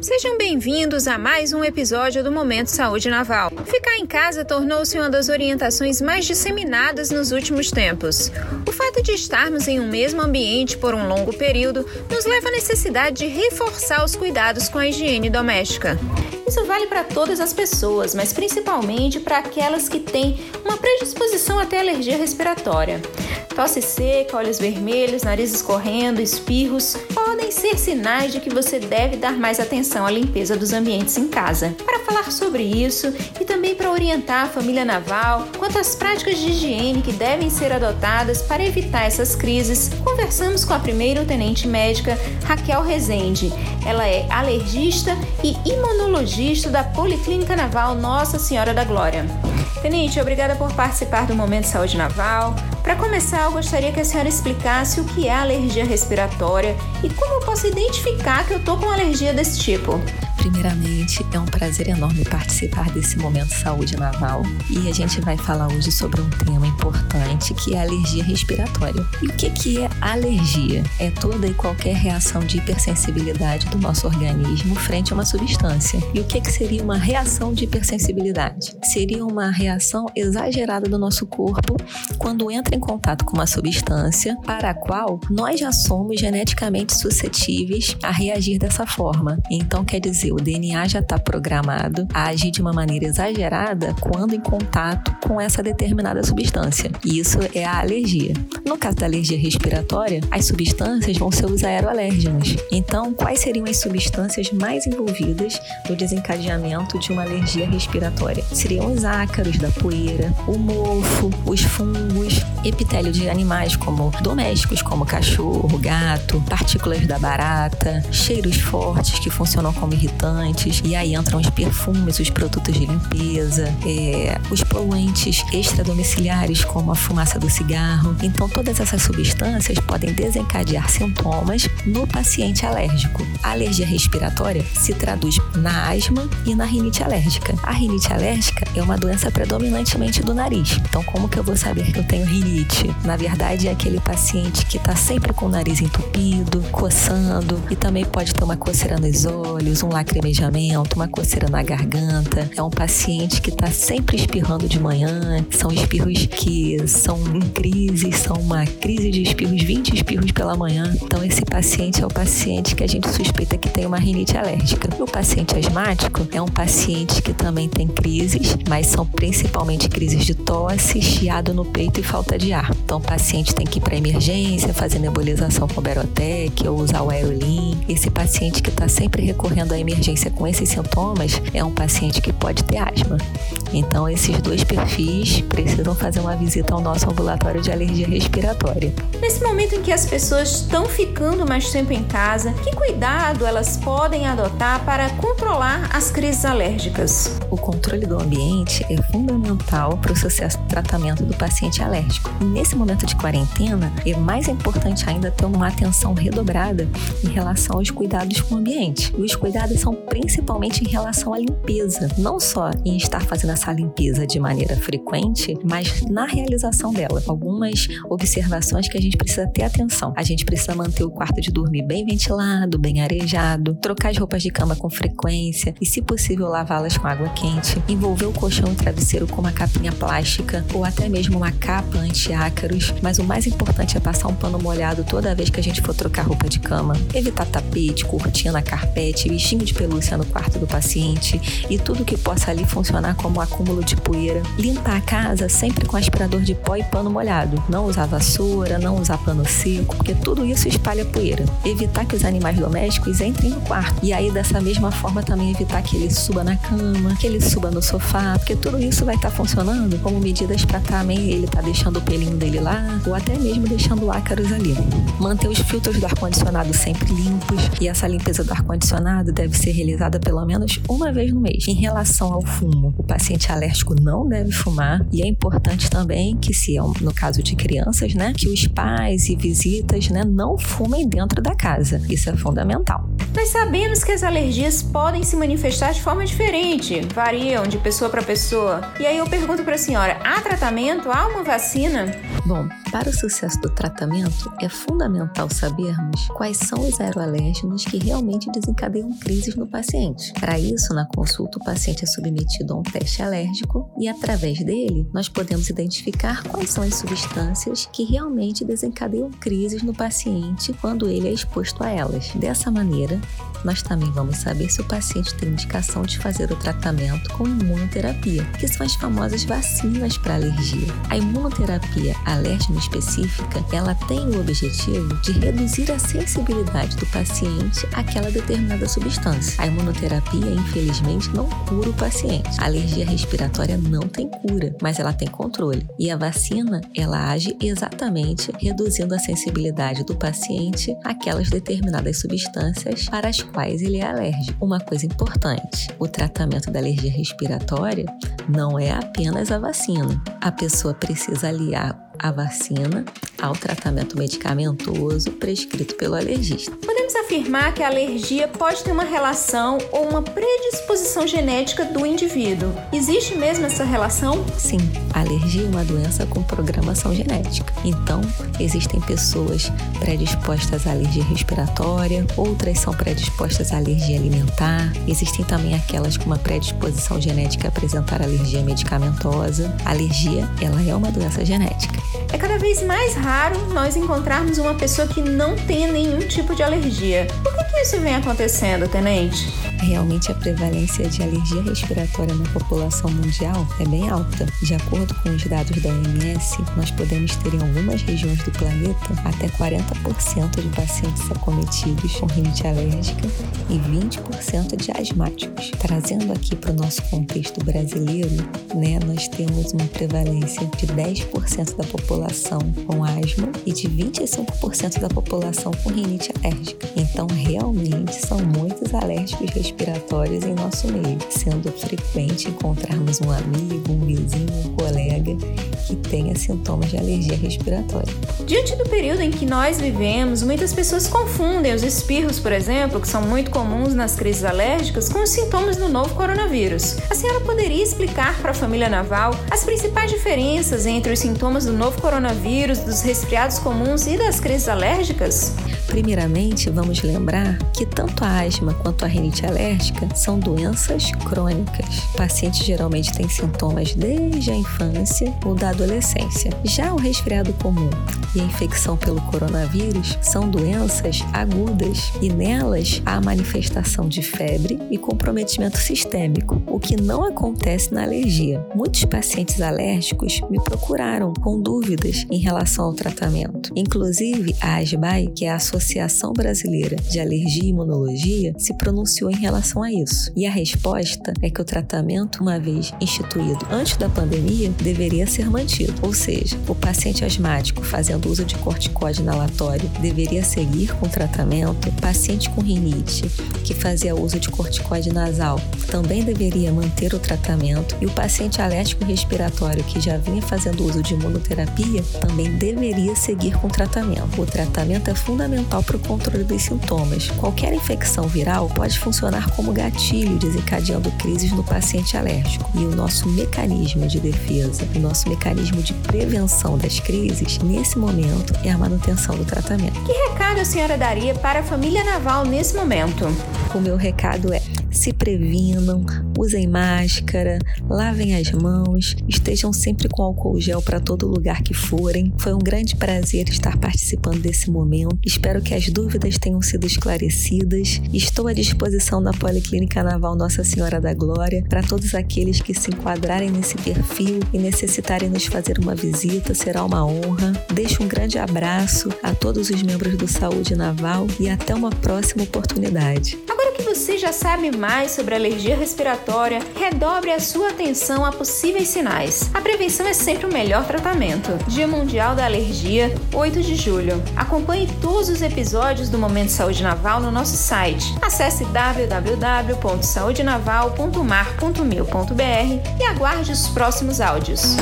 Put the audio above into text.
Sejam bem-vindos a mais um episódio do Momento Saúde Naval. Ficar em casa tornou-se uma das orientações mais disseminadas nos últimos tempos. O fato de estarmos em um mesmo ambiente por um longo período nos leva à necessidade de reforçar os cuidados com a higiene doméstica. Isso vale para todas as pessoas, mas principalmente para aquelas que têm uma predisposição até alergia respiratória. Tosse seca, olhos vermelhos, nariz escorrendo, espirros podem ser sinais de que você deve dar mais atenção à limpeza dos ambientes em casa. Para falar sobre isso e também para orientar a família naval quanto às práticas de higiene que devem ser adotadas para evitar essas crises, conversamos com a primeira tenente médica Raquel Rezende. Ela é alergista e imunologista da Policlínica Naval Nossa Senhora da Glória. Tenente, obrigada por participar do Momento Saúde Naval. Para começar, eu gostaria que a senhora explicasse o que é alergia respiratória e como eu posso identificar que eu estou com alergia desse tipo. Primeiramente, é um prazer enorme participar desse momento Saúde Naval e a gente vai falar hoje sobre um tema importante que é a alergia respiratória. E o que, que é alergia? É toda e qualquer reação de hipersensibilidade do nosso organismo frente a uma substância. E o que, que seria uma reação de hipersensibilidade? Seria uma reação exagerada do nosso corpo quando entra em contato com uma substância para a qual nós já somos geneticamente suscetíveis a reagir dessa forma. Então, quer dizer, DNA já está programado a agir de uma maneira exagerada quando em contato com essa determinada substância. E isso é a alergia. No caso da alergia respiratória, as substâncias vão ser os aeroalérgenos. Então, quais seriam as substâncias mais envolvidas no desencadeamento de uma alergia respiratória? Seriam os ácaros da poeira, o mofo, os fungos, epitélio de animais como domésticos, como cachorro, gato, partículas da barata, cheiros fortes que funcionam como irritantes e aí entram os perfumes, os produtos de limpeza, é, os poluentes extradomiciliares, como a fumaça do cigarro. Então, todas essas substâncias podem desencadear sintomas no paciente alérgico. A alergia respiratória se traduz na asma e na rinite alérgica. A rinite alérgica é uma doença predominantemente do nariz. Então, como que eu vou saber que eu tenho rinite? Na verdade, é aquele paciente que está sempre com o nariz entupido, coçando e também pode ter uma coceira nos olhos, um lacrimejamento, uma coceira na garganta. É um paciente que está sempre espirrando de manhã. São espirros que são em crise, são uma crise de espirros, 20 espirros pela manhã. Então, esse paciente é o paciente que a gente suspeita que tem uma rinite alérgica. O paciente asmático é um paciente que também tem crises, mas são principalmente crises de tosse, chiado no peito e falta de ar. Então, o paciente tem que ir para emergência, fazer nebulização com Berotec ou usar o Aerolin. Esse paciente que está sempre recorrendo à emergência com esses sintomas é um paciente que pode ter asma. Então, esses dois perfis precisam fazer uma visita ao nosso ambulatório de alergia respiratória. Nesse momento em que as pessoas estão ficando mais tempo em casa, que cuidado elas podem adotar para controlar as crises alérgicas? O controle do ambiente é fundamental para o sucesso do tratamento do paciente alérgico. E nesse momento de quarentena, é mais importante ainda ter uma atenção redobrada em relação aos cuidados com o ambiente. Os cuidados são principalmente em relação à limpeza, não só em estar fazendo essa limpeza de maneira frequente, mas na realização dela. Algumas observações que a gente precisa ter atenção. A gente precisa manter o quarto de dormir bem ventilado, bem arejado, trocar as roupas de cama com frequência e, se possível, lavá-las com água quente, envolver o colchão e travesseiro com uma capinha plástica ou até mesmo uma capa anti-ácaros, mas o mais importante é passar um pano molhado toda vez que a gente for trocar roupa de cama. Evitar tapete, cortina, carpete, bichinho de pelúcia no quarto do paciente e tudo que possa ali funcionar como acúmulo de poeira. Limpar a casa sempre com aspirador de pó e pano molhado. Não usar vassoura, não usar pano seco, porque tudo isso espalha poeira. Evitar que os animais domésticos entrem no quarto. E aí, dessa mesma forma, também evitar que ele suba na cama, que ele suba no sofá, porque tudo isso vai estar tá funcionando como medidas para também ele estar tá deixando o pelinho dele lá, ou até mesmo deixando ácaros ali. Manter os filtros do ar-condicionado sempre limpos, e essa limpeza do ar-condicionado deve ser realizada pelo menos uma vez no mês. Em relação ao fumo, o paciente alérgico não deve fumar e é importante também que, se é no caso de crianças, né, que os pais e visitas, né, não fumem dentro da casa. Isso é fundamental. Nós sabemos que as alergias podem se manifestar de forma diferente, variam de pessoa para pessoa. E aí eu pergunto para a senhora: há tratamento? Há uma vacina? Bom, para o sucesso do tratamento, é fundamental sabermos quais são os aeroalérgenos que realmente desencadeiam crises no paciente. Para isso, na consulta, o paciente é submetido a um teste alérgico e, através dele, nós podemos identificar quais são as substâncias que realmente desencadeiam crises no paciente quando ele é exposto a elas. Dessa maneira, nós também vamos saber se o paciente tem indicação de fazer o tratamento com imunoterapia, que são as famosas vacinas para alergia. A imunoterapia alérgena específica, ela tem o objetivo de reduzir a sensibilidade do paciente àquela determinada substância. A imunoterapia, infelizmente, não cura o paciente. A alergia respiratória não tem cura, mas ela tem controle. E a vacina, ela age exatamente reduzindo a sensibilidade do paciente àquelas determinadas substâncias para as quais ele é alérgico. Uma coisa importante: o tratamento da alergia respiratória não é apenas a vacina. A pessoa precisa aliar a vacina ao tratamento medicamentoso prescrito pelo alergista. Podemos afirmar que a alergia pode ter uma relação ou uma predisposição genética do indivíduo. Existe mesmo essa relação? Sim, a alergia é uma doença com programação genética. Então, existem pessoas predispostas à alergia respiratória, outras são predispostas à alergia alimentar, existem também aquelas com uma predisposição genética a apresentar alergia medicamentosa. A alergia, ela é uma doença genética. É cada vez mais raro nós encontrarmos uma pessoa que não tenha nenhum tipo de alergia. Por que, que isso vem acontecendo, tenente? Realmente a prevalência de alergia respiratória na população mundial é bem alta. De acordo com os dados da OMS, nós podemos ter em algumas regiões do planeta até 40% de pacientes acometidos com rinite alérgica e 20% de asmáticos. Trazendo aqui para o nosso contexto brasileiro, né, nós temos uma prevalência de 10% da população com asma e de 25% da população com rinite alérgica. Então, realmente são muitos alérgicos respiratórios em nosso meio, sendo frequente encontrarmos um amigo, um vizinho, um colega que tenha sintomas de alergia respiratória. Diante do período em que nós vivemos, muitas pessoas confundem os espirros, por exemplo, que são muito comuns nas crises alérgicas, com os sintomas do novo coronavírus. A senhora poderia explicar para a família naval as principais diferenças entre os sintomas do novo coronavírus, dos resfriados comuns e das crises alérgicas? Primeiramente, vamos lembrar que tanto a asma quanto a rinite alérgica são doenças crônicas. O paciente geralmente tem sintomas desde a infância ou da adolescência. Já o resfriado comum e a infecção pelo coronavírus são doenças agudas e nelas há manifestação de febre e comprometimento sistêmico, o que não acontece na alergia. Muitos pacientes alérgicos me procuraram com dúvidas em relação ao tratamento. Inclusive, a ASBAI, que é a Associação Brasileira de Alergia e Imunologia, se pronunciou em relação a isso. E a resposta é que o tratamento, uma vez instituído antes da pandemia, deveria ser mantido. Ou seja, o paciente asmático fazendo uso de corticóide inalatório deveria seguir com o tratamento. O paciente com rinite que fazia uso de corticóide nasal também deveria manter o tratamento. E o paciente alérgico respiratório que já vinha fazendo uso de imunoterapia também deveria seguir com o tratamento. O tratamento é fundamental para o controle dos sintomas. Qualquer infecção viral pode funcionar como gatilho, desencadeando crises no paciente alérgico. E o nosso mecanismo de defesa, o nosso mecanismo de prevenção das crises, nesse momento, é a manutenção do tratamento. Que recado a senhora daria para a família naval nesse momento? O meu recado é se previnam, usem máscara, lavem as mãos, estejam sempre com álcool gel para todo lugar que forem. Foi um grande prazer estar participando desse momento. Espero que as dúvidas tenham sido esclarecidas. Estou à disposição da Policlínica Naval Nossa Senhora da Glória para todos aqueles que se enquadrarem nesse perfil e necessitarem nos fazer uma visita. Será uma honra. Deixo um grande abraço a todos os membros do Saúde Naval e até uma próxima oportunidade. Agora você já sabe mais sobre alergia respiratória, redobre a sua atenção a possíveis sinais. A prevenção é sempre o melhor tratamento. Dia Mundial da Alergia, 8 de julho. Acompanhe todos os episódios do Momento Saúde Naval no nosso site. Acesse www.saudenaval.mar.mil.br e aguarde os próximos áudios.